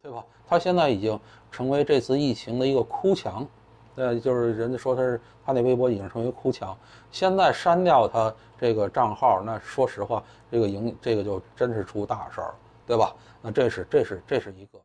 对吧？他现在已经成为这次疫情的一个哭墙，呃，就是人家说他是他那微博已经成为哭墙，现在删掉他这个账号，那说实话，这个影这个就真是出大事儿，对吧？那这是这是这是一个。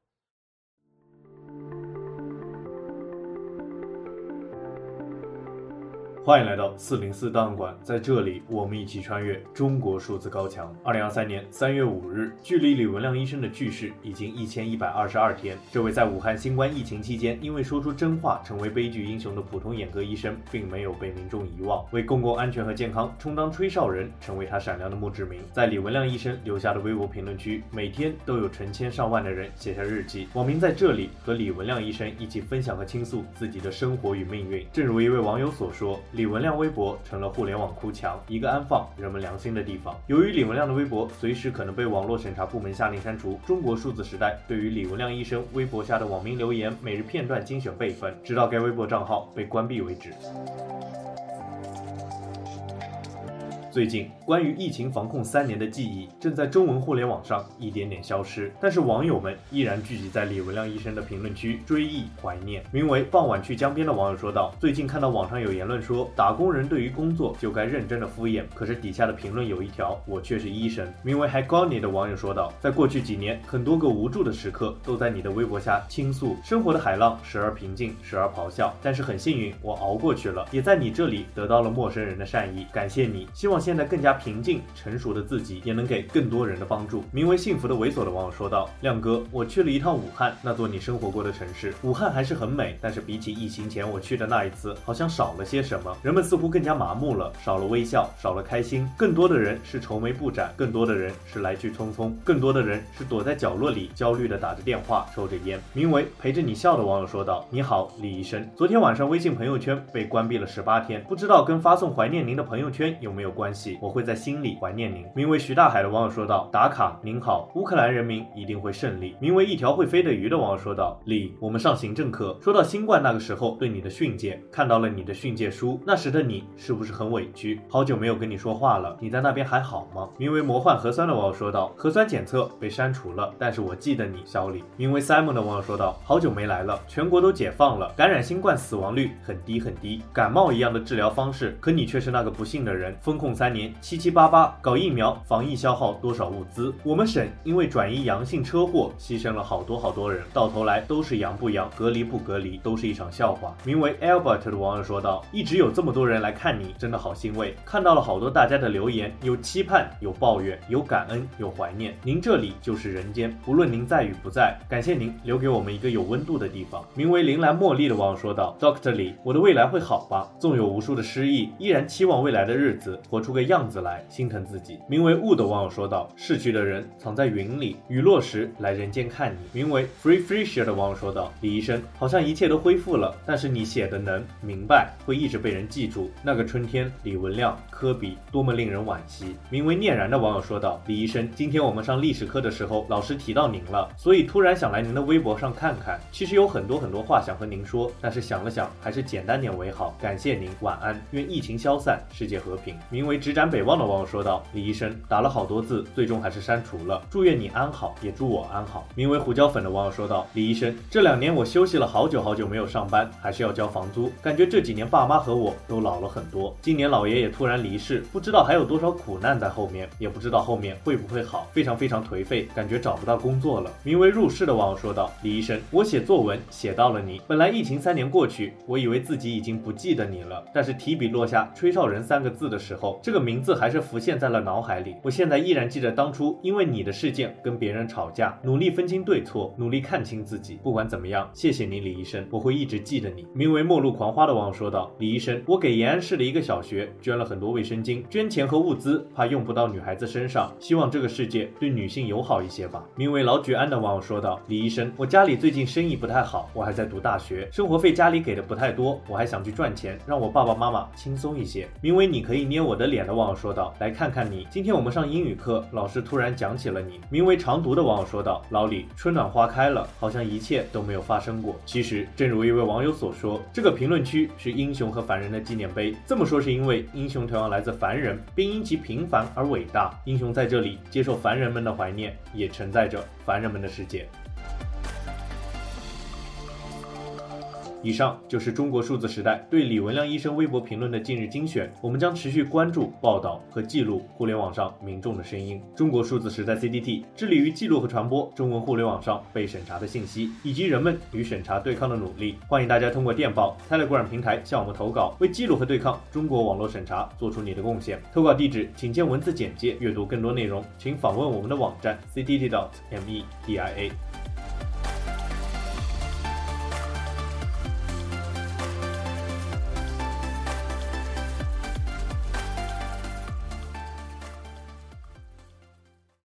欢迎来到四零四档案馆，在这里，我们一起穿越中国数字高墙。二零二三年三月五日，距离李文亮医生的去世已经一千一百二十二天。这位在武汉新冠疫情期间因为说出真话成为悲剧英雄的普通眼科医生，并没有被民众遗忘，为公共安全和健康充当吹哨人，成为他闪亮的墓志铭。在李文亮医生留下的微博评论区，每天都有成千上万的人写下日记，网民在这里和李文亮医生一起分享和倾诉自己的生活与命运。正如一位网友所说。李文亮微博成了互联网哭墙，一个安放人们良心的地方。由于李文亮的微博随时可能被网络审查部门下令删除，中国数字时代对于李文亮医生微博下的网民留言每日片段精选备份，直到该微博账号被关闭为止。最近，关于疫情防控三年的记忆正在中文互联网上一点点消失，但是网友们依然聚集在李文亮医生的评论区追忆怀念。名为“傍晚去江边”的网友说道：“最近看到网上有言论说，打工人对于工作就该认真的敷衍，可是底下的评论有一条，我却是医生。”名为 “Hagoni” 的网友说道：“在过去几年，很多个无助的时刻都在你的微博下倾诉，生活的海浪时而平静，时而咆哮，但是很幸运，我熬过去了，也在你这里得到了陌生人的善意，感谢你。希望。”现在更加平静成熟的自己，也能给更多人的帮助。名为“幸福的猥琐”的网友说道：“亮哥，我去了一趟武汉，那座你生活过的城市。武汉还是很美，但是比起疫情前我去的那一次，好像少了些什么。人们似乎更加麻木了，少了微笑，少了开心，更多的人是愁眉不展，更多的人是来去匆匆，更多的人是躲在角落里焦虑地打着电话，抽着烟。”名为“陪着你笑”的网友说道：“你好，李医生。昨天晚上微信朋友圈被关闭了十八天，不知道跟发送怀念您的朋友圈有没有关？”我会在心里怀念您。名为徐大海的网友说道：“打卡，您好，乌克兰人民一定会胜利。”名为一条会飞的鱼的网友说道：“李，我们上行政课，说到新冠那个时候对你的训诫，看到了你的训诫书，那时的你是不是很委屈？好久没有跟你说话了，你在那边还好吗？”名为魔幻核酸的网友说道：“核酸检测被删除了，但是我记得你，小李。”名为 Simon 的网友说道：“好久没来了，全国都解放了，感染新冠死亡率很低很低，感冒一样的治疗方式，可你却是那个不幸的人，风控三三年七七八八搞疫苗防疫消耗多少物资？我们省因为转移阳性车祸牺牲了好多好多人，到头来都是阳不阳，隔离不隔离，都是一场笑话。名为 Albert 的网友说道：“一直有这么多人来看你，真的好欣慰。看到了好多大家的留言，有期盼，有抱怨，有感恩，有怀念。您这里就是人间，不论您在与不在，感谢您留给我们一个有温度的地方。”名为铃兰茉莉的网友说道：“Doctor 李，我的未来会好吧？纵有无数的失意，依然期望未来的日子活出个样子。”来心疼自己。名为雾的网友说道：“逝去的人藏在云里，雨落时来人间看你。”名为 Free Freesia 的网友说道：“李医生，好像一切都恢复了，但是你写的能明白，会一直被人记住。那个春天，李文亮、科比，多么令人惋惜。”名为念然的网友说道：“李医生，今天我们上历史课的时候，老师提到您了，所以突然想来您的微博上看看。其实有很多很多话想和您说，但是想了想，还是简单点为好。感谢您，晚安，愿疫情消散，世界和平。”名为直斩北。望的网友说道：“李医生打了好多字，最终还是删除了。祝愿你安好，也祝我安好。”名为胡椒粉的网友说道：“李医生，这两年我休息了好久好久没有上班，还是要交房租，感觉这几年爸妈和我都老了很多。今年老爷爷突然离世，不知道还有多少苦难在后面，也不知道后面会不会好，非常非常颓废，感觉找不到工作了。”名为入世的网友说道：“李医生，我写作文写到了你。本来疫情三年过去，我以为自己已经不记得你了，但是提笔落下‘吹哨人’三个字的时候，这个名字。”还是浮现在了脑海里。我现在依然记得当初因为你的事件跟别人吵架，努力分清对错，努力看清自己。不管怎么样，谢谢你，李医生，我会一直记得你。名为末路狂花的网友说道：“李医生，我给延安市的一个小学捐了很多卫生巾，捐钱和物资，怕用不到女孩子身上，希望这个世界对女性友好一些吧。”名为老举安的网友说道：“李医生，我家里最近生意不太好，我还在读大学，生活费家里给的不太多，我还想去赚钱，让我爸爸妈妈轻松一些。”名为你可以捏我的脸的网友说道。来看看你，今天我们上英语课，老师突然讲起了你。名为长读的网友说道：“老李，春暖花开了，好像一切都没有发生过。其实，正如一位网友所说，这个评论区是英雄和凡人的纪念碑。这么说是因为英雄同样来自凡人，并因其平凡而伟大。英雄在这里接受凡人们的怀念，也承载着凡人们的世界。”以上就是中国数字时代对李文亮医生微博评论的近日精选。我们将持续关注、报道和记录互联网上民众的声音。中国数字时代 CDT 致力于记录和传播中文互联网上被审查的信息，以及人们与审查对抗的努力。欢迎大家通过电报、Telegram 平台向我们投稿，为记录和对抗中国网络审查做出你的贡献。投稿地址请见文字简介。阅读更多内容，请访问我们的网站 cdt.media。